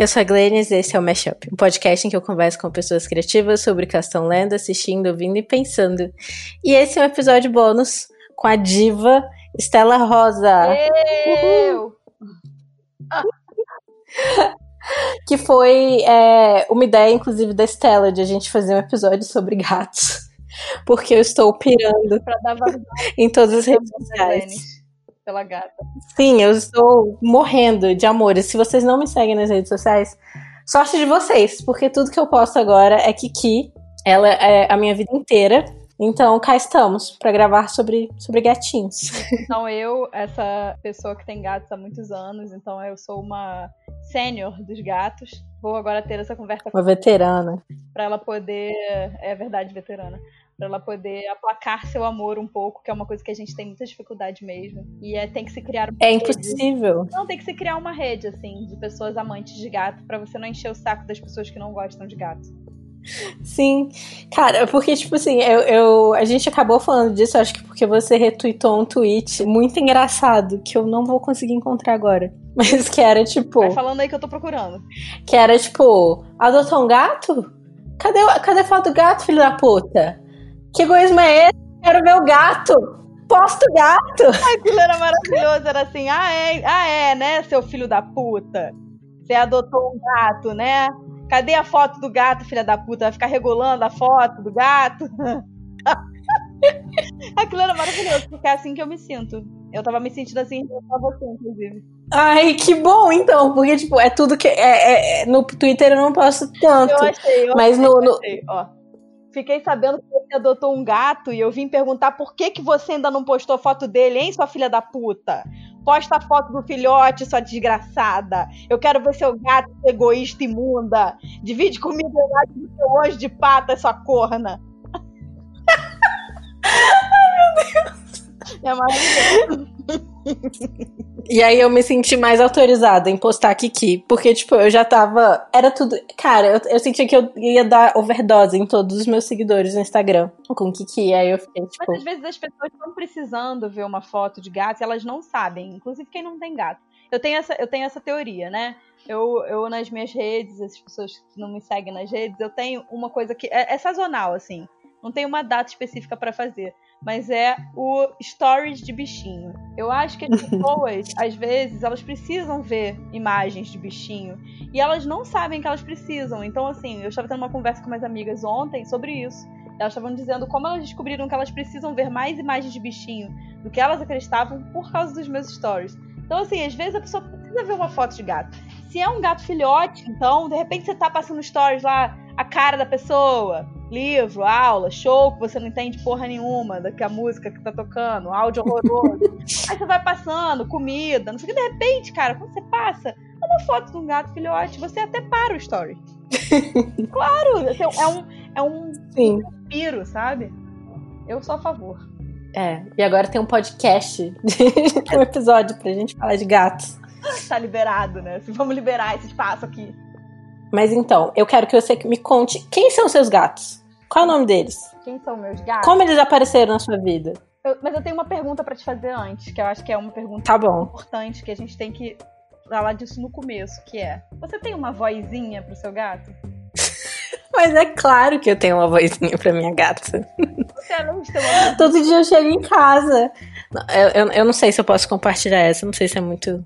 eu sou a Glennis e esse é o Mashup, um podcast em que eu converso com pessoas criativas sobre o que estão lendo, assistindo, ouvindo e pensando. E esse é um episódio bônus com a diva Estela Rosa. Eu! que foi é, uma ideia, inclusive, da Estela, de a gente fazer um episódio sobre gatos. Porque eu estou pirando em todas as redes sociais pela gata. Sim, eu estou morrendo de amor. E se vocês não me seguem nas redes sociais, sorte de vocês, porque tudo que eu posto agora é Kiki. Ela é a minha vida inteira. Então, cá estamos para gravar sobre, sobre gatinhos. Então, eu, essa pessoa que tem gatos há muitos anos, então eu sou uma sênior dos gatos. Vou agora ter essa conversa Uma veterana. Para ela poder. É verdade, veterana para ela poder aplacar seu amor um pouco, que é uma coisa que a gente tem muita dificuldade mesmo. E é, tem que se criar uma É rede. impossível. Não, tem que se criar uma rede, assim, de pessoas amantes de gato, para você não encher o saco das pessoas que não gostam de gato. Sim, cara, porque, tipo assim, eu, eu, a gente acabou falando disso, acho que porque você retweetou um tweet muito engraçado, que eu não vou conseguir encontrar agora. Mas que era tipo. Vai falando aí que eu tô procurando. Que era tipo, adotou um gato? Cadê, cadê a foto do gato, filho da puta? Que egoísmo é esse? Quero ver o gato. Posto gato. Aquilo era maravilhoso. Era assim, ah é, ah, é, né, seu filho da puta? Você adotou um gato, né? Cadê a foto do gato, filha da puta? Vai ficar regulando a foto do gato? Aquilo era maravilhoso, porque é assim que eu me sinto. Eu tava me sentindo assim com você, inclusive. Ai, que bom, então, porque, tipo, é tudo que. É, é, no Twitter eu não posso tanto. Eu achei, eu mas achei, no, eu achei, ó. Fiquei sabendo que você adotou um gato e eu vim perguntar por que, que você ainda não postou foto dele, hein, sua filha da puta? Posta a foto do filhote, sua desgraçada. Eu quero ver seu gato egoísta imunda. Divide comigo o gato do seu anjo de pata, sua corna. Ai, meu Deus. É maravilhoso. E aí eu me senti mais autorizada em postar Kiki, porque, tipo, eu já tava. Era tudo. Cara, eu, eu sentia que eu ia dar overdose em todos os meus seguidores no Instagram com Kiki. Aí eu fiquei, tipo. Mas às vezes as pessoas estão precisando ver uma foto de gato e elas não sabem, inclusive quem não tem gato. Eu tenho essa, eu tenho essa teoria, né? Eu, eu nas minhas redes, as pessoas que não me seguem nas redes, eu tenho uma coisa que é, é sazonal, assim. Não tem uma data específica para fazer mas é o stories de bichinho. Eu acho que as pessoas, às vezes, elas precisam ver imagens de bichinho e elas não sabem que elas precisam. Então, assim, eu estava tendo uma conversa com minhas amigas ontem sobre isso. Elas estavam dizendo como elas descobriram que elas precisam ver mais imagens de bichinho do que elas acreditavam por causa dos meus stories. Então, assim, às vezes a pessoa precisa ver uma foto de gato. Se é um gato filhote, então, de repente você tá passando stories lá, a cara da pessoa, livro, aula, show, que você não entende porra nenhuma da que a música que tá tocando, áudio horroroso. Aí você vai passando, comida, não sei o que, de repente, cara, quando você passa, é uma foto de um gato filhote, você até para o story. claro, assim, é um, é um Sim. sabe? Eu sou a favor. É, e agora tem um podcast, um episódio pra gente falar de gatos. tá liberado, né? Vamos liberar esse espaço aqui. Mas então, eu quero que você me conte quem são seus gatos. Qual é o nome deles? Quem são meus gatos? Como eles apareceram na sua vida? Eu, mas eu tenho uma pergunta para te fazer antes, que eu acho que é uma pergunta tá importante, que a gente tem que falar disso no começo, que é: Você tem uma vozinha pro seu gato? Mas é claro que eu tenho uma vozinha pra minha gata. Você é uma Todo dia eu chego em casa. Eu, eu, eu, não sei se eu posso compartilhar essa, não sei se é muito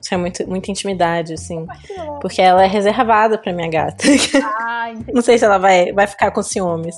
isso é muito, muita intimidade, assim. Porque ela é reservada pra minha gata. Ah, Não sei se ela vai, vai ficar com ciúmes.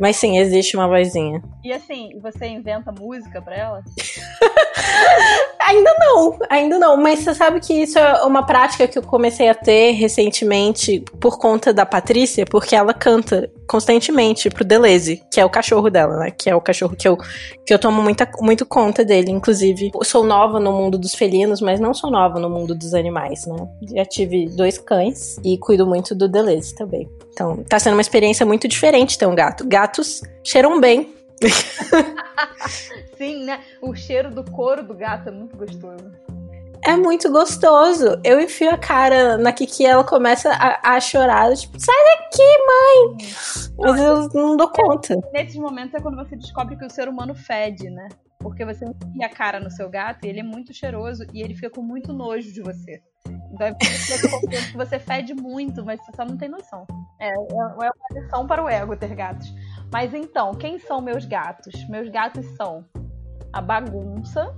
Mas sim, existe uma vozinha. E assim, você inventa música pra ela? ainda não, ainda não. Mas você sabe que isso é uma prática que eu comecei a ter recentemente por conta da Patrícia, porque ela canta constantemente pro Deleuze, que é o cachorro dela, né? Que é o cachorro que eu, que eu tomo muita, muito conta dele. Inclusive, sou nova no mundo dos felinos, mas não sou nova no mundo dos animais, né? Já tive dois cães e cuido muito do Deleuze também. Então, tá sendo uma experiência muito diferente ter um gato. Gatos cheiram bem. Sim, né? O cheiro do couro do gato é muito gostoso. É muito gostoso. Eu enfio a cara na Kiki e ela começa a, a chorar. Tipo, sai daqui, mãe! Mas eu não dou conta. Nesses momentos é quando você descobre que o ser humano fede, né? Porque você enfia a cara no seu gato e ele é muito cheiroso e ele fica com muito nojo de você. Então é que você fede muito, mas você só não tem noção. É, é, é uma lição para o ego ter gatos. Mas então, quem são meus gatos? Meus gatos são a bagunça,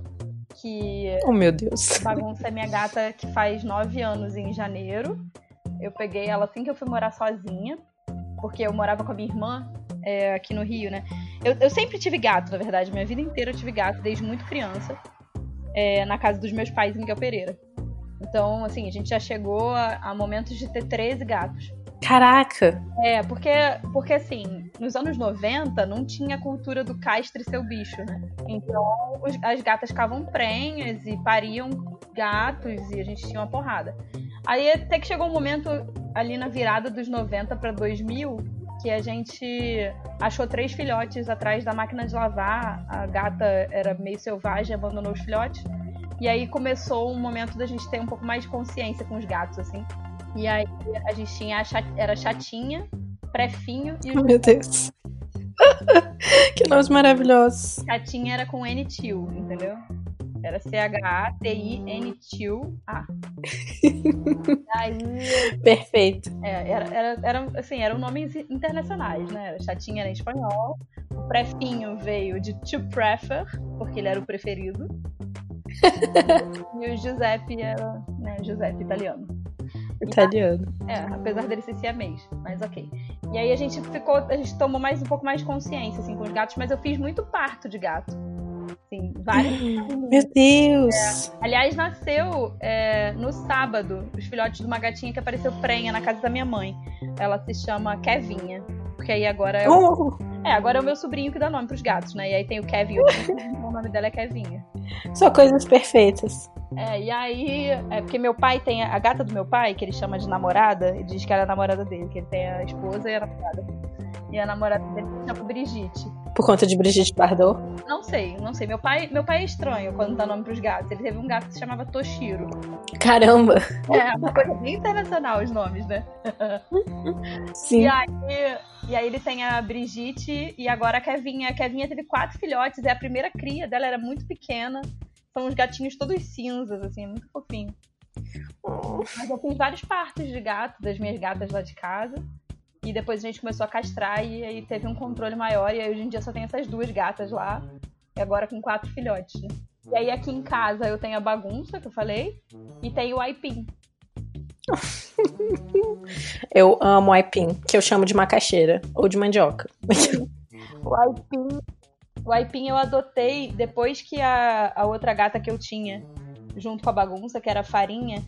que. Oh, meu Deus. Bagunça é minha gata que faz nove anos em janeiro. Eu peguei ela assim que eu fui morar sozinha, porque eu morava com a minha irmã é, aqui no Rio, né? Eu, eu, sempre tive gato, na verdade. Minha vida inteira eu tive gato, desde muito criança, é, na casa dos meus pais em Miguel Pereira. Então, assim, a gente já chegou a, a momentos de ter 13 gatos. Caraca! É, porque, porque assim, nos anos 90 não tinha a cultura do castre seu bicho, né? Então os, as gatas ficavam prenhas e pariam gatos e a gente tinha uma porrada. Aí até que chegou um momento ali na virada dos 90 para 2000 que a gente achou três filhotes atrás da máquina de lavar. A gata era meio selvagem, abandonou os filhotes. E aí começou um momento da gente ter um pouco mais de consciência com os gatos, assim. E aí a gente tinha a chat, era chatinha, prefinho e o. Meu Deus. que nomes maravilhosos. Chatinha era com N-Tio, entendeu? Era C-H-A-T-I-N-Tio-A. aí. Perfeito. É, era, era, era, assim, eram nomes internacionais, né? Chatinha era em espanhol. O prefinho veio de to prefer, porque ele era o preferido. e o Giuseppe era, né, Giuseppe italiano. Italiano. É, apesar dele ser siamês, mas ok. E aí a gente ficou, a gente tomou mais um pouco mais de consciência assim com os gatos, mas eu fiz muito parto de gato. Assim, vários. Meu Deus! É. Aliás, nasceu é, no sábado os filhotes de uma gatinha que apareceu prenha na casa da minha mãe. Ela se chama Kevinha. Porque aí agora é. O... Oh. É, agora é o meu sobrinho que dá nome pros gatos, né? E aí tem o Kevin, o nome dela é Kevinha. Só coisas perfeitas. É, e aí, é porque meu pai tem a, a gata do meu pai, que ele chama de namorada, ele diz que era a namorada dele, que ele tem a esposa e a namorada. E a namorada dele se chama Brigitte. Por conta de Brigitte Bardot? Não sei, não sei. Meu pai, meu pai é estranho quando dá nome pros gatos. Ele teve um gato que se chamava Toshiro. Caramba! É, uma coisa bem internacional os nomes, né? Sim. E aí, e aí ele tem a Brigitte e agora a Kevinha. A Kevinha teve quatro filhotes, é a primeira cria dela, era muito pequena. São os gatinhos todos cinzas, assim, é muito fofinho. Oh. Mas eu fiz vários partos de gato, das minhas gatas lá de casa. E depois a gente começou a castrar e aí teve um controle maior. E aí hoje em dia só tem essas duas gatas lá. E agora com quatro filhotes, né? E aí aqui em casa eu tenho a bagunça, que eu falei. E tenho o aipim. eu amo aipim, que eu chamo de macaxeira. Ou de mandioca. o aipim... O aipim eu adotei depois que a, a outra gata que eu tinha, junto com a bagunça, que era a farinha,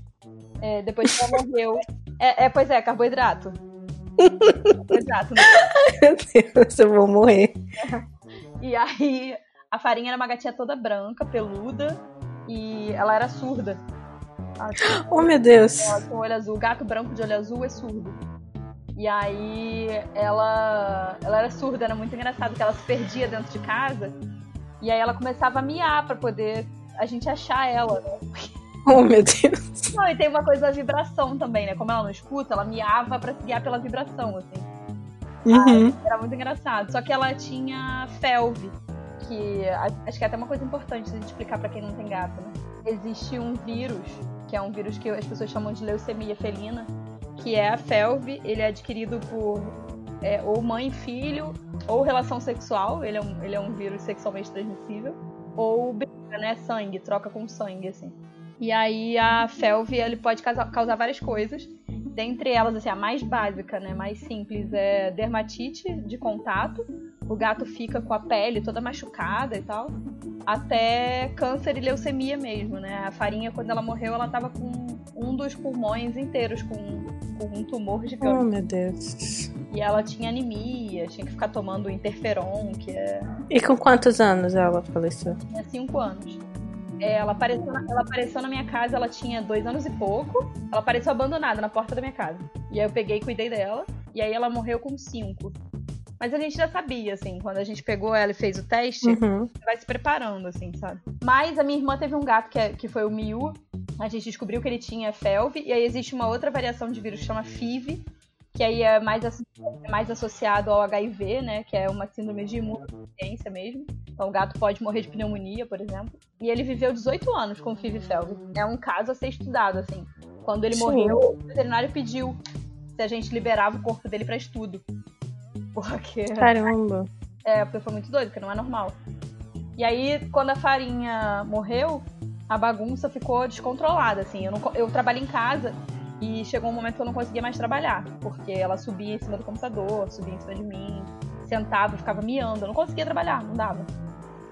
é, depois que ela morreu. É, é, pois é, carboidrato. Exato. Né? Meu Deus, eu vou morrer. E aí, a farinha era uma gatinha toda branca, peluda, e ela era surda. Ela oh, meu Deus. Ela com olho azul. Gato branco de olho azul é surdo. E aí, ela, ela era surda, era muito engraçado, que ela se perdia dentro de casa. E aí ela começava a miar para poder a gente achar ela, né? Oh, meu Deus. Não, e tem uma coisa da vibração também, né? Como ela não escuta, ela miava pra se guiar pela vibração, assim. Uhum. era muito engraçado. Só que ela tinha felve, que acho que é até uma coisa importante gente explicar para quem não tem gato, né? Existe um vírus, que é um vírus que as pessoas chamam de leucemia felina, que é a felve. Ele é adquirido por é, ou mãe filho, ou relação sexual. Ele é um, ele é um vírus sexualmente transmissível. Ou briga, né? Sangue, troca com sangue, assim. E aí a felve ele pode causar várias coisas. Dentre elas, assim, a mais básica, né, mais simples, é dermatite de contato. O gato fica com a pele toda machucada e tal. Até câncer e leucemia mesmo, né? A farinha, quando ela morreu, ela tava com um dos pulmões inteiros com, com um tumor gigante. Oh, meu Deus. E ela tinha anemia, tinha que ficar tomando interferon, que é. E com quantos anos ela faleceu? Tinha cinco anos. É, ela, apareceu na, ela apareceu na minha casa, ela tinha dois anos e pouco. Ela apareceu abandonada na porta da minha casa. E aí eu peguei e cuidei dela. E aí ela morreu com cinco. Mas a gente já sabia, assim, quando a gente pegou ela e fez o teste, uhum. vai se preparando, assim, sabe? Mas a minha irmã teve um gato que, é, que foi o Miu. A gente descobriu que ele tinha FeLV. E aí existe uma outra variação de vírus que chama FIV, que aí é mais, é mais associado ao HIV, né? Que é uma síndrome de imunodeficiência mesmo. Então o gato pode morrer de pneumonia, por exemplo. E ele viveu 18 anos com FIV-FeLV. É um caso a ser estudado, assim. Quando ele Sim. morreu, o veterinário pediu se a gente liberava o corpo dele pra estudo. Porque. Caramba. É, porque foi muito doido, porque não é normal. E aí, quando a farinha morreu, a bagunça ficou descontrolada, assim. Eu, não, eu trabalho em casa e chegou um momento que eu não conseguia mais trabalhar. Porque ela subia em cima do computador, subia em cima de mim, sentava, ficava miando. Eu não conseguia trabalhar, não dava.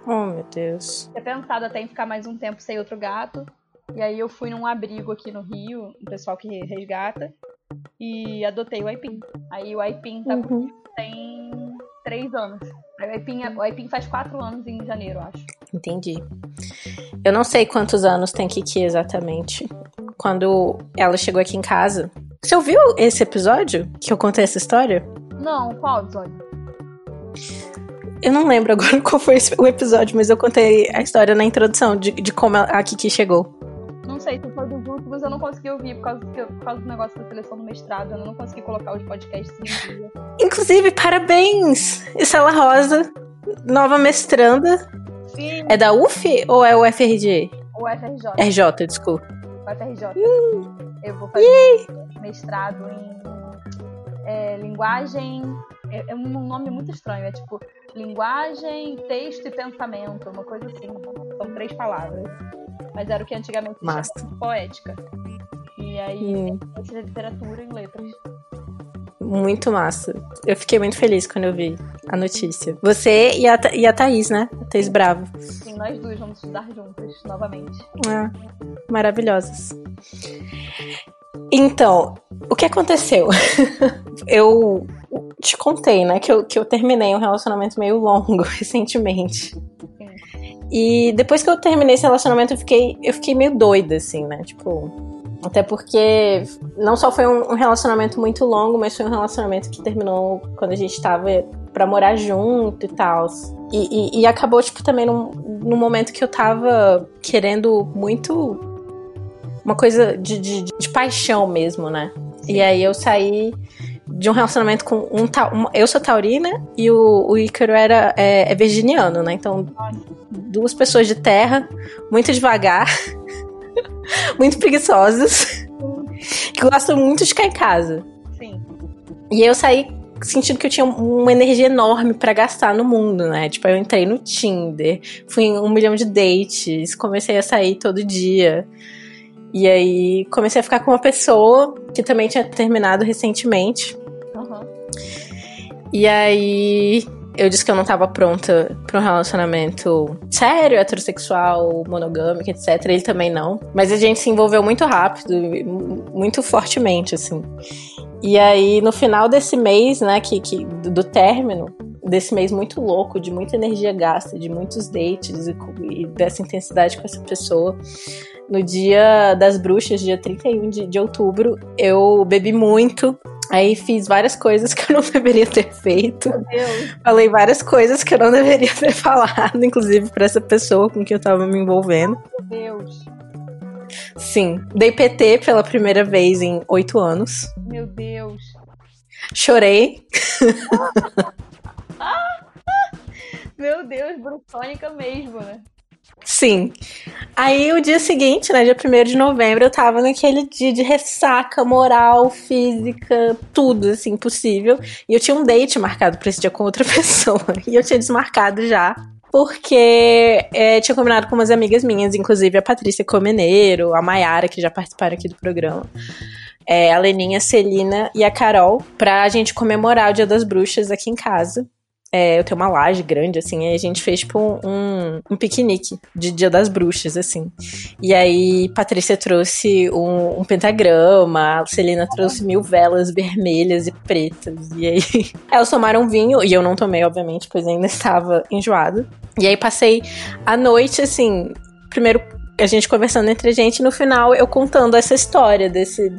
Oh, meu Deus. Tinha pensado até em ficar mais um tempo sem outro gato. E aí eu fui num abrigo aqui no Rio, um pessoal que resgata, e adotei o Aipim. Aí o Aipim tá Uhum. comigo tem três anos. O Aipim, o Aipim faz quatro anos em janeiro, acho. Entendi. Eu não sei quantos anos tem Kiki exatamente. Quando ela chegou aqui em casa. Você ouviu esse episódio que eu contei essa história? Não, qual episódio? Eu não lembro agora qual foi o episódio, mas eu contei a história na introdução de, de como a Kiki chegou. Últimos eu não consegui ouvir por causa, que- por causa do negócio da seleção do mestrado. Eu não consegui colocar os podcasts em dia. Inclusive, parabéns! Estela Rosa, nova mestranda. Sim, É da UF ou é o FRG? o FRJ. RJ, desculpa. O FRJ. Eu vou fazer mestrado em é, linguagem. É, é um nome muito estranho. É tipo linguagem, texto e pensamento, uma coisa assim. São três palavras. Mas era o que antigamente se Massa. chamava de poética. E aí, Hum, ciência literatura e letras. muito massa. Eu fiquei muito feliz quando eu vi a notícia. Você e a, e a Thaís, né? A Thaís Bravo. Sim, nós duas vamos estudar juntas novamente. Ah, maravilhosas. Então, o que aconteceu? eu te contei, né, que eu, que eu terminei um relacionamento meio longo recentemente. Sim. E depois que eu terminei esse relacionamento, eu fiquei, eu fiquei meio doida, assim, né? Tipo. Até porque não só foi um, um relacionamento muito longo, mas foi um relacionamento que terminou quando a gente tava pra morar junto e tal. E, e, e acabou, tipo, também num, num momento que eu tava querendo muito uma coisa de, de, de paixão mesmo, né? E aí eu saí de um relacionamento com um, um- eu sou taurina e o, o Ícaro era é, é virginiano, né? Então duas pessoas de terra, muito devagar, muito preguiçosas, que gostam muito de ficar em casa. Sim. E eu saí sentindo que eu tinha uma energia enorme pra gastar no mundo, né? Tipo, eu entrei no Tinder, fui em um milhão de dates, comecei a sair todo dia. E aí comecei a ficar com uma pessoa que também tinha terminado recentemente. Aham. E aí eu disse que eu não tava pronta pra um relacionamento sério, heterossexual, monogâmico, etc. Ele também não. Mas a gente se envolveu muito rápido, mu- muito fortemente, assim. E aí, no final desse mês, né, que, que, do término, desse mês muito louco, de muita energia gasta, de muitos dates e, e dessa intensidade com essa pessoa, no dia das bruxas, dia 31 de, de outubro, eu bebi muito. Aí fiz várias coisas que eu não deveria ter feito. Meu Deus. Falei várias coisas que eu não deveria ter falado, inclusive pra essa pessoa com quem eu tava me envolvendo. Meu Deus. Sim, dei PT pela primeira vez em oito anos. Meu Deus. Chorei. Meu Deus, brutônica mesmo, né? Sim. Aí o dia seguinte, né, dia 1 de novembro, eu tava naquele dia de ressaca moral, física, tudo assim possível. E eu tinha um date marcado pra esse dia com outra pessoa. E eu tinha desmarcado já. Porque é, tinha combinado com umas amigas minhas, inclusive a Patrícia Comeneiro, a Maiara, que já participaram aqui do programa. É, a Leninha, a Celina e a Carol, pra gente comemorar o Dia das Bruxas aqui em casa. É, eu tenho uma laje grande, assim, e a gente fez, tipo, um, um piquenique de Dia das Bruxas, assim. E aí, Patrícia trouxe um, um pentagrama, a Celina trouxe mil velas vermelhas e pretas. E aí, elas tomaram vinho, e eu não tomei, obviamente, pois ainda estava enjoada. E aí, passei a noite, assim, primeiro a gente conversando entre a gente, e no final eu contando essa história desse.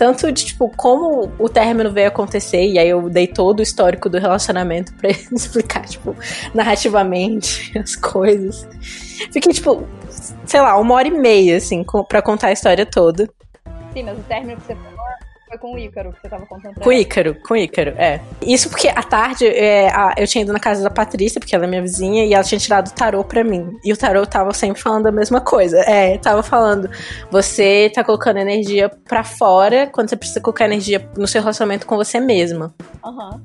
Tanto de, tipo, como o término veio acontecer, e aí eu dei todo o histórico do relacionamento pra ele explicar, tipo, narrativamente as coisas. Fiquei, tipo, sei lá, uma hora e meia, assim, com, pra contar a história toda. Sim, mas o término que você falou foi com o Ícaro que você tava contando Com o. Ícaro, com o Ícaro, é. Isso porque à tarde é, a- eu tinha ido na casa da Patrícia, porque ela é minha vizinha, e ela tinha tirado o tarô pra mim. E o tarô tava sempre falando a mesma coisa. É, tava falando, você tá colocando energia pra fora quando você precisa colocar energia no seu relacionamento com você mesma. Aham.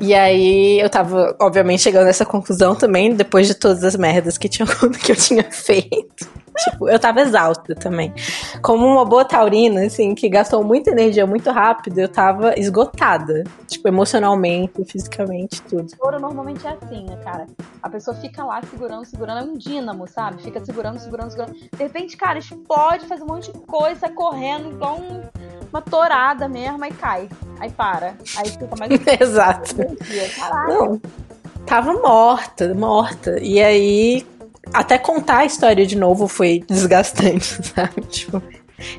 E aí eu tava, obviamente, chegando nessa conclusão também, depois de todas as merdas que, tinha, que eu tinha feito. Tipo, eu tava exausta também. Como uma boa taurina, assim, que gastou muita energia muito rápido, eu tava esgotada. Tipo, emocionalmente, fisicamente, tudo. Touro normalmente é assim, né, cara? A pessoa fica lá segurando, segurando, é um dínamo, sabe? Fica segurando, segurando, segurando. De repente, cara, explode, faz um monte de coisa, correndo, igual um- uma torada mesmo, aí cai. Aí para. Aí fica mais Exato. Não, tava morta, morta. E aí, até contar a história de novo foi desgastante, sabe? Tipo,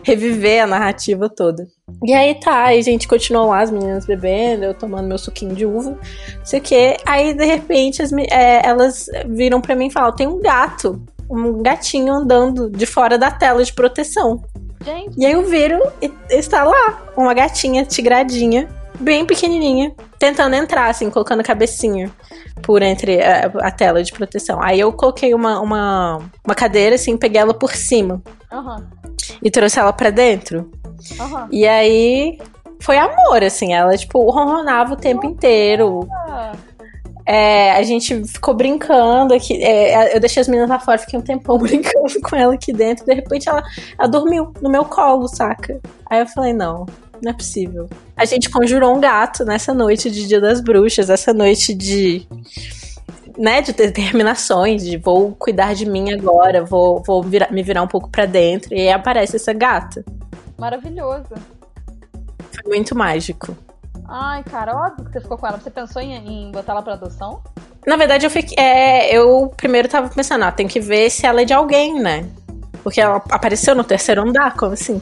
reviver a narrativa toda. E aí tá, aí a gente continuou lá, as meninas bebendo, eu tomando meu suquinho de uva, não sei o quê. Aí, de repente, as é, elas viram pra mim e falaram: tem um gato, um gatinho andando de fora da tela de proteção. Gente, E aí eu viro e está lá, uma gatinha tigradinha, bem pequenininha, tentando entrar, assim, colocando a cabecinha por entre a, a tela de proteção. Aí eu coloquei uma, uma, uma cadeira, assim, peguei ela por cima aham, e trouxe ela pra dentro. aham. E aí foi amor, assim, ela, tipo, ronronava o tempo inteiro. É, a gente ficou brincando aqui. é, eu deixei as meninas lá fora, fiquei um tempão brincando com ela aqui dentro. De repente ela, ela dormiu no meu colo, saca? Aí eu falei, não, não é possível. A gente conjurou um gato nessa noite de Dia das Bruxas, essa noite de. Né, de determinações, de vou cuidar de mim agora, vou, vou virar- me virar um pouco pra dentro. E aí aparece essa gata. maravilhoso. Foi muito mágico. Ai, cara, óbvio que você ficou com ela. Você pensou em, em botar ela pra adoção? Na verdade, eu fiquei. É, eu primeiro tava pensando, ah, tem que ver se ela é de alguém, né? Porque ela apareceu no terceiro andar, como assim?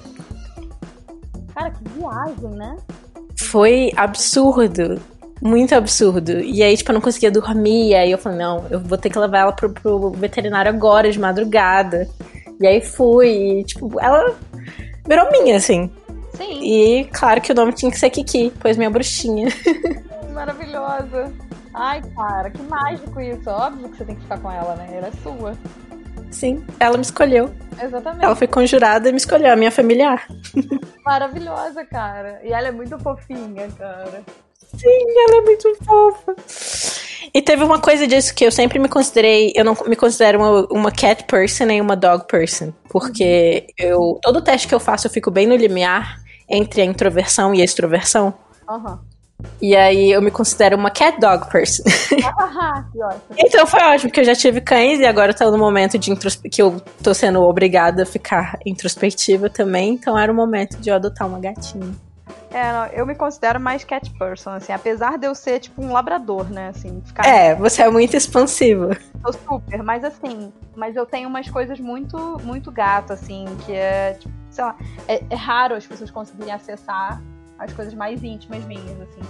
Cara, que viagem, né? Foi absurdo. Muito absurdo. E aí, tipo, eu não conseguia dormir. E aí eu falei, não, eu vou ter que levar ela pro, pro veterinário agora, de madrugada. E aí fui, e, tipo, ela virou minha, assim. Sim, E claro que o nome tinha que ser Kiki, pois minha bruxinha. maravilhosa. Ai, cara, que mágico isso. Óbvio que você tem que ficar com ela, né? Ela é sua. Sim, ela me escolheu. Exatamente. Ela foi conjurada e me escolheu, a minha familiar. Maravilhosa, cara. E ela é muito fofinha, cara. Sim, ela é muito fofa. E teve uma coisa disso que eu sempre me considerei. Eu não me considero uma, uma cat person nem uma dog person. Porque eu. Todo teste que eu faço, eu fico bem no limiar entre a introversão e a extroversão. Aham. E aí eu me considero uma cat dog person. Hahaha, que ótimo. então foi ótimo, porque eu já tive cães e agora tô no momento de introspe... que eu tô sendo obrigada a ficar introspectiva também. Então era o momento de eu adotar uma gatinha. É, não, eu me considero mais cat person, assim, apesar de eu ser tipo um labrador, né? Assim, ficar É, você é muito expansiva. Sou super, mas assim, mas eu tenho umas coisas muito, muito gato, assim, que é, tipo, sei lá, é, é raro as pessoas conseguirem acessar as coisas mais íntimas minhas, assim.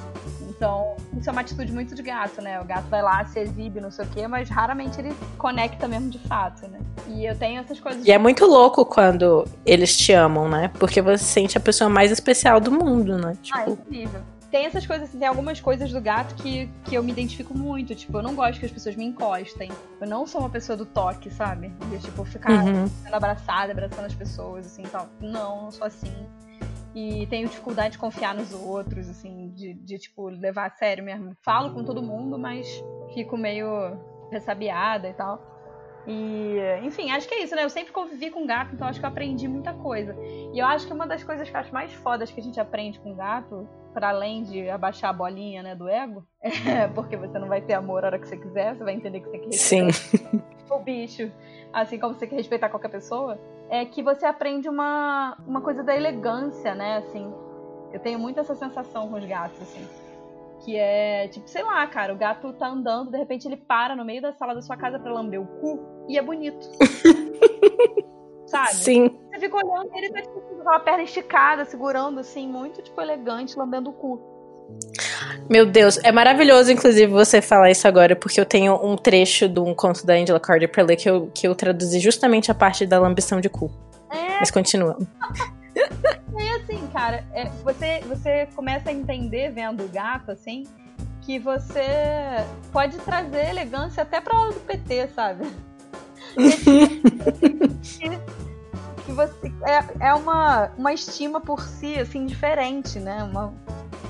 Então, isso é uma atitude muito de gato, né? O gato vai lá, se exibe, não sei o quê, mas raramente ele conecta mesmo de fato, né? E eu tenho essas coisas. E é muito louco quando eles te amam, né? Porque você sente a pessoa mais especial do mundo, né? Ah, é Tipo, incrível. Tem essas coisas, assim, tem algumas coisas do gato que, que eu me identifico muito. Tipo, eu não gosto que as pessoas me encostem. Eu não sou uma pessoa do toque, sabe? De, tipo, ficar uhum. sendo abraçada, abraçando as pessoas, assim, tal. Não, não sou assim. E tenho dificuldade de confiar nos outros, assim, de, de, tipo, levar a sério mesmo. Falo com todo mundo, mas fico meio ressabiada e tal. E, enfim, acho que é isso, né? Eu sempre convivi com gato, então acho que eu aprendi muita coisa. E eu acho que uma das coisas que eu acho mais fodas que a gente aprende com gato, para além de abaixar a bolinha, né, do ego, é porque você não vai ter amor a hora que você quiser, você vai entender que você tem que respeitar Sim. o bicho, assim como você tem que respeitar qualquer pessoa, é que você aprende uma, uma coisa da elegância, né, assim. Eu tenho muito essa sensação com os gatos, assim. Que é, tipo, sei lá, cara, o gato tá andando, de repente ele para no meio da sala da sua casa pra lamber o cu e é bonito. Sabe? Sim. Você fica olhando e ele tá tipo, com a perna esticada, segurando, assim, muito, tipo, elegante, lambendo o cu. Meu Deus, é maravilhoso, inclusive, você falar isso agora, porque eu tenho um trecho de um conto da Angela Carter pra ler que eu, que eu traduzi justamente a parte da lambição de cu. É, Mas continua. E assim, cara, é, você, você começa a entender vendo o gato, assim, que você pode trazer elegância até pra hora do PT, sabe? que você é, é uma, uma estima por si, assim, diferente, né? Uma,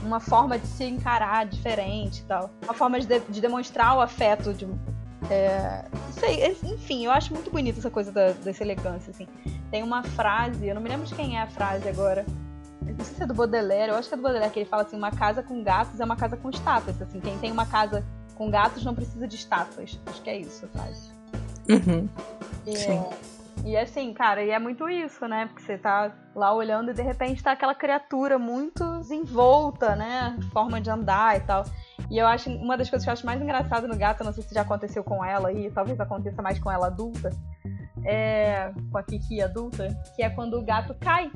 uma forma de se encarar diferente e tal. Uma forma de, de demonstrar o afeto de. É, sei, enfim, eu acho muito bonita essa coisa da, dessa elegância, assim. Tem uma frase, eu não me lembro de quem é a frase agora. Não sei se é do Baudelaire, eu acho que é do Baudelaire, que ele fala assim, uma casa com gatos é uma casa com estátuas. Assim, quem tem uma casa com gatos não precisa de estátuas. Acho que é isso a frase. Uhum. E, Sim. E assim, cara, e é muito isso, né? Porque você tá lá olhando e de repente tá aquela criatura muito desenvolta, né? Forma de andar e tal. E eu acho, uma das coisas que eu acho mais engraçado no gato, não sei se já aconteceu com ela aí, talvez aconteça mais com ela adulta, é, com a Kiki adulta, que é quando o gato cai.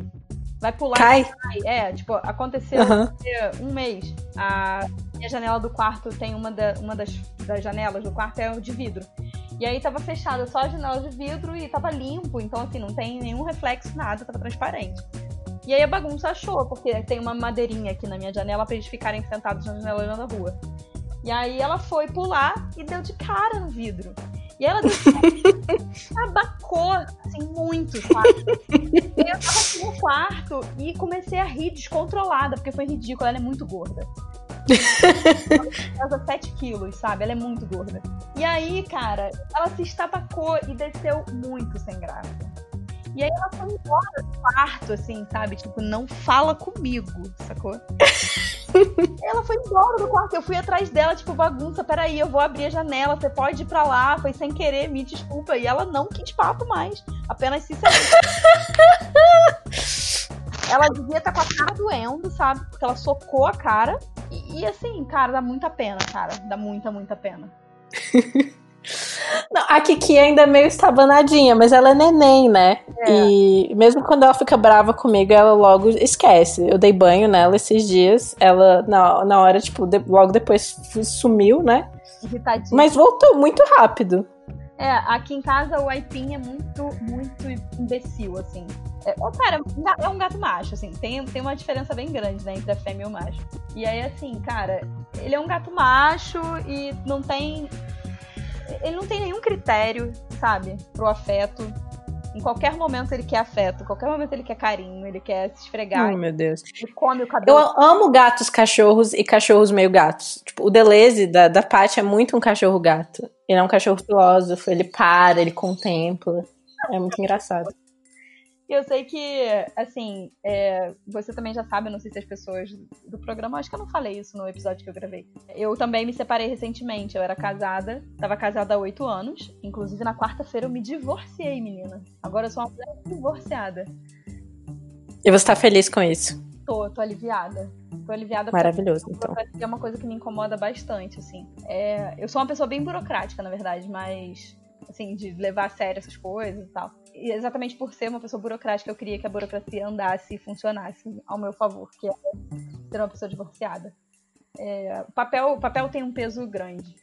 Vai pular cai. cai. É, tipo, aconteceu uhum. um mês. A minha janela do quarto tem uma, da, uma das, das janelas do quarto é de vidro. E aí tava fechada só a janela de vidro e tava limpo, então assim, não tem nenhum reflexo, nada, tava transparente. E aí a bagunça achou, porque tem uma madeirinha aqui na minha janela para eles ficarem sentados na janela olhando a rua. E aí ela foi pular e deu de cara no vidro. E ela deu abacou, assim, muito, sabe? E eu tava aqui no quarto e comecei a rir descontrolada, porque foi ridículo, ela é muito gorda. Ela pesa 7 quilos, sabe? Ela é muito gorda. E aí, cara, ela se estabacou e desceu muito sem graça. E aí ela foi embora do quarto, assim, sabe? Tipo, não fala comigo, sacou? ela foi embora do quarto. Eu fui atrás dela, tipo, bagunça, peraí, eu vou abrir a janela, você pode ir pra lá, foi sem querer, me desculpa. E ela não quis papo mais. Apenas se Ela devia estar tá com a cara doendo, sabe? Porque ela socou a cara. E, e assim, cara, dá muita pena, cara. Dá muita, muita pena. Não, a Kiki ainda é meio estabanadinha, mas ela é neném, né? É. E mesmo quando ela fica brava comigo, ela logo esquece. Eu dei banho nela esses dias. Ela, na, na hora, tipo, de, logo depois sumiu, né? Irritadinha. Mas voltou muito rápido. É, aqui em casa o Aipim é muito, muito imbecil, assim. É, cara, é um gato macho, assim. Tem, tem uma diferença bem grande, né, entre a fêmea e o macho. E aí, assim, cara, ele é um gato macho e não tem ele não tem nenhum critério, sabe, pro afeto. Em qualquer momento ele quer afeto, em qualquer momento ele quer carinho, ele quer se esfregar. Oh, meu Deus. Ele come o cabelo. Eu amo gatos, cachorros e cachorros meio gatos. Tipo, o Deleuze da, da Paty é muito um cachorro gato. Ele é um cachorro filósofo, ele para, ele contempla. É muito engraçado. E eu sei que, assim, é, você também já sabe, não sei se as pessoas do programa, acho que eu não falei isso no episódio que eu gravei. Eu também me separei recentemente, eu era casada, tava casada há oito anos, inclusive na quarta-feira eu me divorciei, menina. Agora eu sou uma mulher divorciada. E você tá feliz com isso? Tô, tô aliviada. Tô aliviada Maravilhoso, então. É uma coisa que me incomoda bastante, assim. É, eu sou uma pessoa bem burocrática, na verdade, mas assim, de levar a sério essas coisas e tal. E exatamente por ser uma pessoa burocrática, eu queria que a burocracia andasse e funcionasse ao meu favor, que é ser uma pessoa divorciada. É, o, papel, o papel tem um peso grande.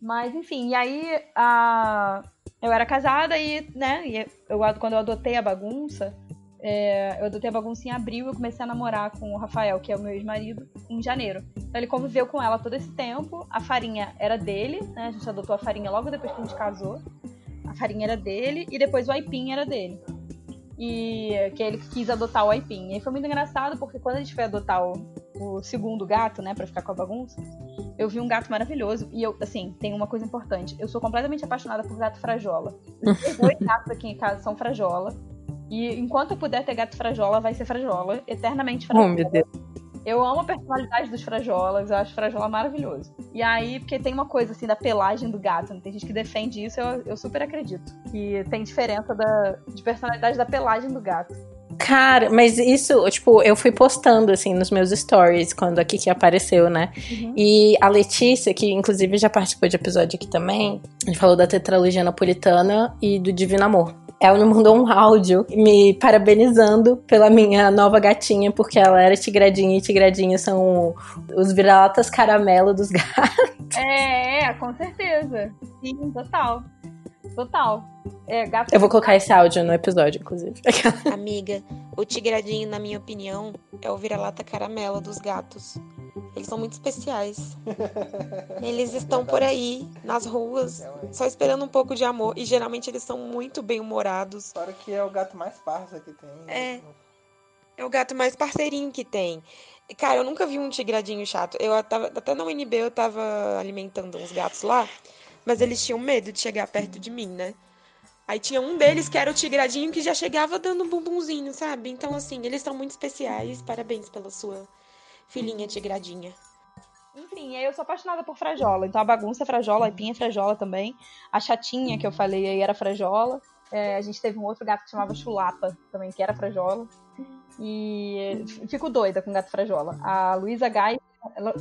Mas, enfim, e aí a, eu era casada e, né, e eu, quando eu adotei a bagunça, é, eu adotei a bagunça em abril e comecei a namorar com o Rafael, que é o meu ex-marido, em janeiro. Então ele conviveu com ela todo esse tempo. A farinha era dele, né? A gente adotou a farinha logo depois que a gente casou. A farinha era dele e depois o aipim era dele. E que ele quis adotar o aipim. E aí foi muito engraçado porque quando a gente foi adotar o, o segundo gato, né, para ficar com a bagunça, eu vi um gato maravilhoso. E eu, assim, tem uma coisa importante. Eu sou completamente apaixonada por gato frajola. Os dois gatos aqui em casa são frajola. E enquanto eu puder ter gato frajola, vai ser frajola. Eternamente frajola. Oh, meu Deus. Eu amo a personalidade dos frajolas, eu acho frajola maravilhoso. E aí, porque tem uma coisa assim da pelagem do gato, né? tem gente que defende isso, eu, eu super acredito. Que tem diferença da, de personalidade da pelagem do gato. Cara, mas isso, tipo, eu fui postando, assim, nos meus stories quando a Kiki apareceu, né? Uhum. E a Letícia, que inclusive já participou de episódio aqui também, a gente falou da tetralogia napolitana e do Divino Amor. Ela me mandou um áudio me parabenizando pela minha nova gatinha, porque ela era tigradinha e tigradinha são os vira-latas caramelo dos gatos. É, é, com certeza. Sim, total. Total. É, gato... Eu vou colocar esse áudio no episódio, inclusive. Amiga, O tigradinho, na minha opinião, é o vira-lata caramelo dos gatos. Eles são muito especiais. Eles estão por aí, nas ruas, só esperando um pouco de amor. E geralmente eles são muito bem-humorados. Claro que é o gato mais parça que tem. É. É o gato mais parceirinho que tem. Cara, eu nunca vi um tigradinho chato. Eu tava, até na UNB eu tava alimentando uns gatos lá, mas eles tinham medo de chegar perto de mim, né? Aí tinha um deles que era o tigradinho que já chegava dando um bumbumzinho, sabe? Então, assim, eles são muito especiais. Parabéns pela sua filhinha tigradinha. Enfim, eu sou apaixonada por frajola. Então a bagunça é frajola, a pinha é frajola também. A chatinha que eu falei aí era frajola. É, a gente teve um outro gato que chamava Chulapa também, que era frajola. E fico doida com gato frajola. A Luísa Gai.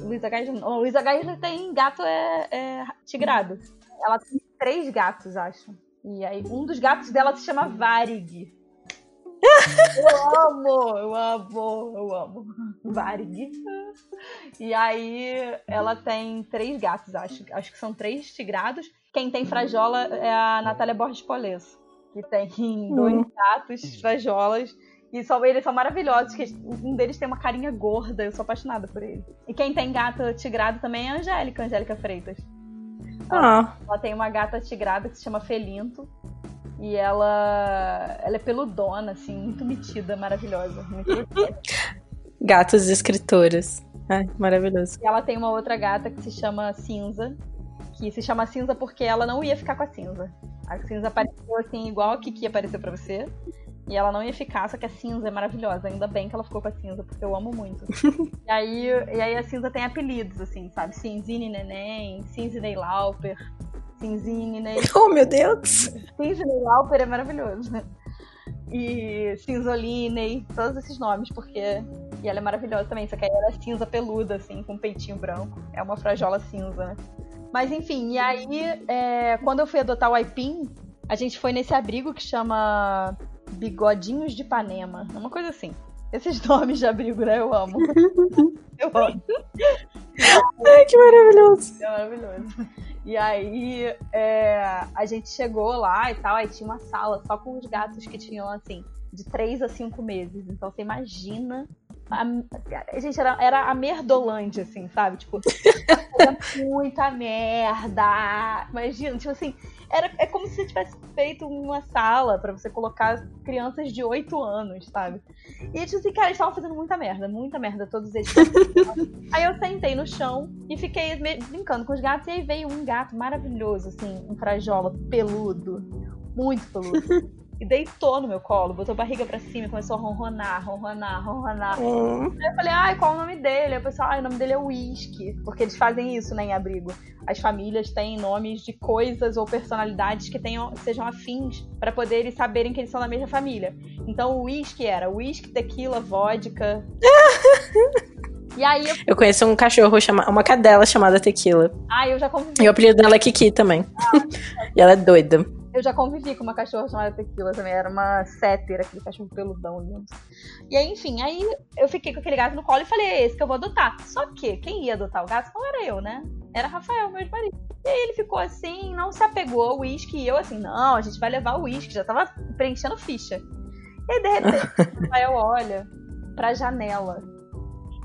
Luísa Gai. Luísa tem gato é, é tigrado. Ela tem três gatos, acho. E aí, um dos gatos dela se chama Varig. eu amo, eu amo, eu amo. Varig. E aí, ela tem três gatos, acho. Acho que são três tigrados. Quem tem frajola é a Natália Borges Polesso, que tem dois hum. gatos frajolas. E só, eles são maravilhosos, que um deles tem uma carinha gorda, eu sou apaixonada por ele. E quem tem gato tigrado também é a Angélica, Angélica Freitas. Ah. Ela tem uma gata tigrada que se chama Felinto. E ela, ela é peludona, assim, muito metida, maravilhosa. Muito Gatos escritoras. Ai, maravilhoso. E ela tem uma outra gata que se chama Cinza. Que se chama Cinza porque ela não ia ficar com a Cinza. A Cinza apareceu assim, igual a Kiki apareceu pra você. E ela não ia ficar, só que a cinza é maravilhosa. Ainda bem que ela ficou com a cinza, porque eu amo muito. e, aí, e aí a cinza tem apelidos, assim, sabe? Cinzine Neném, Cinzine Lauper, Cinzine Neném. Oh, meu Deus! Cinzine Lauper é maravilhoso. E Cinzoline, todos esses nomes, porque. E ela é maravilhosa também, só que aí ela é cinza peluda, assim, com um peitinho branco. É uma frajola cinza, né? Mas enfim, e aí, é, quando eu fui adotar o Aipim, a gente foi nesse abrigo que chama Bigodinhos de Ipanema. É uma coisa assim. Esses nomes de abrigo, né? Eu amo. Eu amo. Ai, que maravilhoso. É maravilhoso. E aí, é, a gente chegou lá e tal, aí tinha uma sala só com os gatos que tinham, assim, de 3 a 5 meses. Então, você imagina a, gente, era, era a merdolândia, assim, sabe? Tipo, muita merda. Imagina, tipo assim, era, é como se você tivesse feito uma sala para você colocar crianças de 8 anos, sabe? E tipo assim, cara, eles estavam fazendo muita merda, muita merda, todos eles. aí eu sentei no chão e fiquei brincando com os gatos, e aí veio um gato maravilhoso, assim, um frajola peludo, muito peludo e deitou no meu colo, botou a barriga pra cima e começou a ronronar, ronronar, ronronar. Uhum. Aí eu falei, ai, qual o nome dele? Aí o pessoal, ai, o nome dele é Whisky. Porque eles fazem isso, né, em abrigo. As famílias têm nomes de coisas ou personalidades que tenham, sejam afins para poder eles saberem que eles são da mesma família. Então o Whisky era whisky, tequila, vodka. E aí eu... eu conheço um cachorro, chama... uma cadela chamada Tequila. Ah, eu já convivi. E o apelido dela é Kiki também. Ah, e ela é doida. Eu já convivi com uma cachorra chamada Tequila também. Era uma setter, aquele cachorro peludão lindo. E aí, enfim, aí eu fiquei com aquele gato no colo e falei, é esse que eu vou adotar. Só que quem ia adotar o gato não era eu, né? Era Rafael, meu marido. E aí ele ficou assim, não se apegou ao uísque. E eu assim, não, a gente vai levar o uísque. Já tava preenchendo ficha. E aí, de repente, o Rafael olha pra janela.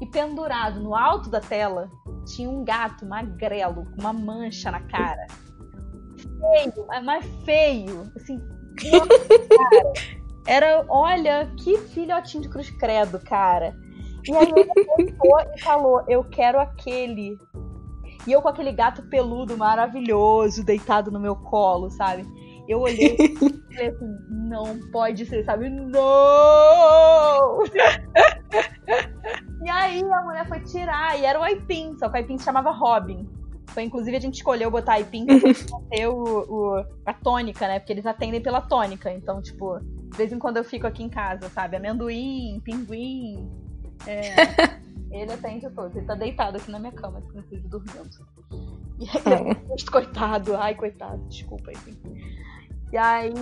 E pendurado no alto da tela tinha um gato magrelo com uma mancha na cara feio, é mais feio. Assim, cara, era, olha, que filhotinho de cruz credo, cara. E aí ele e falou, eu quero aquele. E eu com aquele gato peludo maravilhoso, deitado no meu colo, sabe? Eu olhei e falei assim, não pode ser, sabe? Não! e aí a mulher foi tirar, e era o Aipim, só que o Aipim se chamava Robin. Foi, inclusive, a gente escolheu botar aipim pra ter o, o, a tônica, né? Porque eles atendem pela tônica. Então, tipo, de vez em quando eu fico aqui em casa, sabe? Amendoim, pinguim. É, ele atende todos. Ele tá deitado aqui na minha cama, inclusive, dormindo. E aí, é. coitado, ai, coitado, desculpa aí. E aí.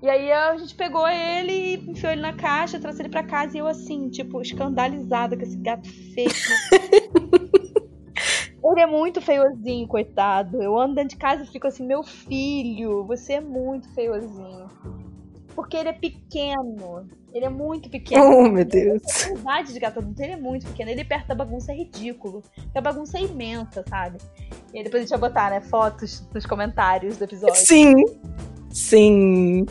E aí a gente pegou ele e enfiou ele na caixa, trouxe ele pra casa e eu assim, tipo, escandalizada com esse gato feio. Ele é muito feiozinho, coitado. Eu ando dentro de casa e fico assim, meu filho, você é muito feiozinho. Porque ele é pequeno. Ele é muito pequeno. Oh, meu Deus. A idade de gato adulto ele é muito pequeno. Ele perto da bagunça é ridículo. Porque a bagunça é imensa, sabe? E aí depois a gente vai botar, né, fotos nos comentários do episódio. Sim. Sim.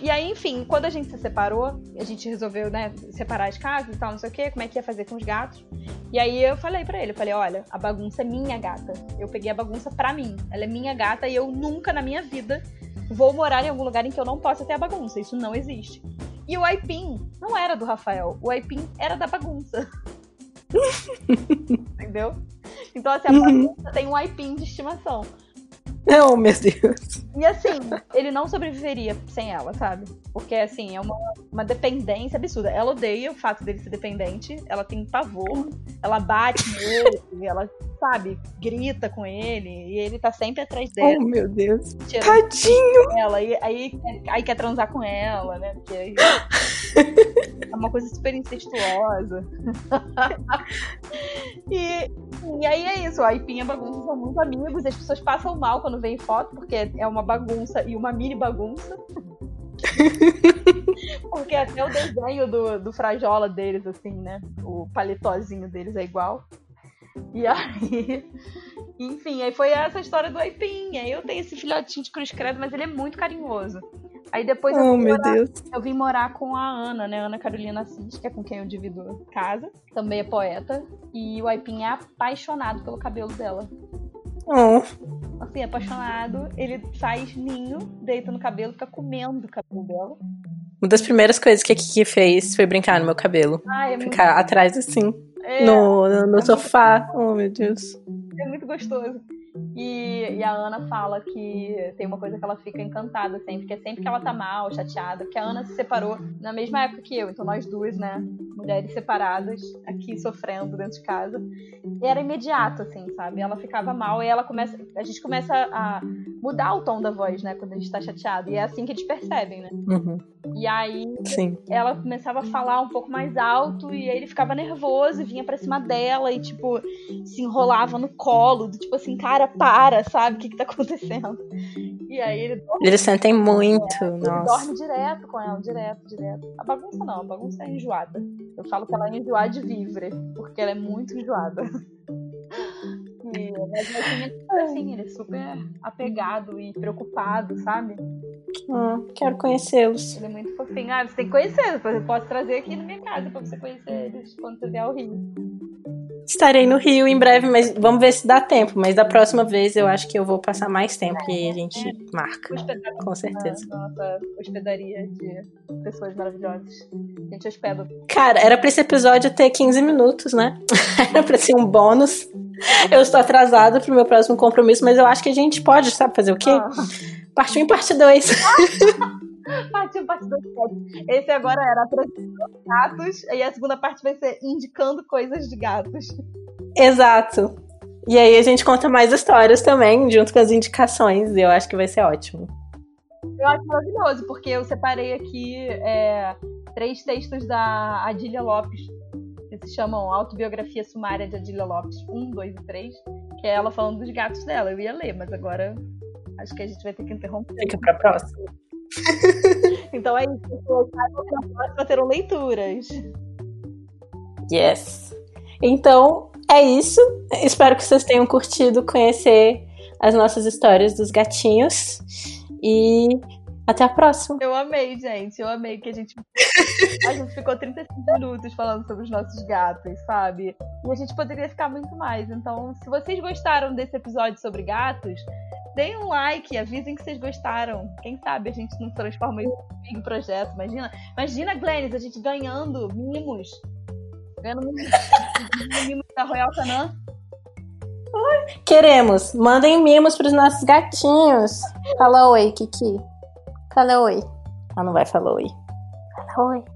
E aí, enfim, quando a gente se separou, a gente resolveu, né, separar as casas e tal, não sei o quê, como é que ia fazer com os gatos. E aí eu falei pra ele, eu falei, olha, a bagunça é minha gata. Eu peguei a bagunça pra mim. Ela é minha gata e eu nunca na minha vida vou morar em algum lugar em que eu não possa ter a bagunça. Isso não existe. E o Aipim não era do Rafael. O Aipim era da bagunça. Entendeu? Então, assim, a bagunça tem um Aipim de estimação. Oh, meu Deus. E assim, ele não sobreviveria sem ela, sabe? Porque, assim, é uma, uma dependência absurda. Ela odeia o fato dele ser dependente, ela tem pavor, ela bate nele, ela, sabe, grita com ele, e ele tá sempre atrás dela. Oh, meu Deus. Tadinho. ela, e aí, aí quer transar com ela, né? Porque aí é uma coisa super incestuosa. e, e aí é isso, a Ipim e a bagunça são muito amigos, e as pessoas passam mal quando veem foto, porque é uma bagunça e uma mini bagunça. porque até o desenho do, do frajola deles, assim, né? O paletózinho deles é igual. E aí, enfim, aí foi essa história do Aipim. Aí eu tenho esse filhotinho de cruz credo, mas ele é muito carinhoso. Aí depois eu, Oh, vim meu morar, Deus. eu vim morar com a Ana, né? Ana Carolina Assis, que é com quem eu divido casa. Também é poeta. E o Aipim é apaixonado pelo cabelo dela. Oh. Assim, apaixonado. Ele faz ninho, deita no cabelo, fica comendo o cabelo dela. Uma das primeiras coisas que a Kiki fez foi brincar no meu cabelo. É muito, Ficar atrás assim, é, no, no, no sofá. Oh, meu Deus. é muito gostoso. E, e a Ana fala que tem uma coisa que ela fica encantada sempre, que é sempre que ela tá mal, chateada, porque a Ana se separou na mesma época que eu, então nós duas, né, mulheres separadas, aqui sofrendo dentro de casa. E era imediato, assim, sabe? Ela ficava mal e ela começa. A gente começa a mudar o tom da voz, né, quando a gente tá chateado. E é assim que eles percebem, né? Uhum. E aí Sim. ela começava a falar um pouco mais alto e aí ele ficava nervoso e vinha pra cima dela e, tipo, se enrolava no colo, do tipo assim, cara, para, sabe? O que que tá acontecendo? E aí ele dorme, Eles sentem muito, ele nossa. dorme direto com ela, direto, direto. A bagunça não, a bagunça é enjoada. Eu falo que ela é enjoada de vivre, porque ela é muito enjoada. E, mas Martim é assim, ele é super apegado e preocupado, sabe? Ah, quero conhecê-los. Ele é muito fofinho. Ah, você tem que conhecer, depois eu posso trazer aqui na minha casa pra você conhecer eles quando você vier ao Rio. Estarei no Rio em breve, mas vamos ver se dá tempo. Mas da próxima vez eu acho que eu vou passar mais tempo e a gente marca. Hospedar Com certeza. na nossa hospedaria de pessoas maravilhosas. A gente hospeda. Cara, era pra esse episódio ter 15 minutos, né? Era pra ser um bônus. Eu estou atrasada pro meu próximo compromisso, mas eu acho que a gente pode, sabe, fazer o quê? Ah, Parte 1 e parte 2. Parte 1, parte 2, Esse agora era a transição dos gatos, e a segunda parte vai ser indicando coisas de gatos. Exato. E aí a gente conta mais histórias também, junto com as indicações. E eu acho que vai ser ótimo. Eu acho maravilhoso, porque eu separei aqui é, três textos da Adília Lopes, que se chamam Autobiografia Sumária de Adília Lopes 1, 2 e 3, que é ela falando dos gatos dela. Eu ia ler, mas agora acho que a gente vai ter que interromper. Fica pra próxima. Então é isso. Na próxima terão leituras. Yes. Então, é isso. Espero que vocês tenham curtido conhecer as nossas histórias dos gatinhos. E até a próxima. Eu amei, gente. Eu amei que a gente. A gente ficou 35 minutos falando sobre os nossos gatos, sabe? E a gente poderia ficar muito mais. Então, se vocês gostaram desse episódio sobre gatos, deem um like, avisem que vocês gostaram. Quem sabe a gente não transforma isso em um big projeto. Imagina, imagina, Glennis, a gente ganhando mimos. Ganhando mimos, mimos da Royal Canin. Queremos. Mandem mimos pros nossos gatinhos. Fala oi, Kiki. Fala oi. Ah, não vai falar oi. Fala oi.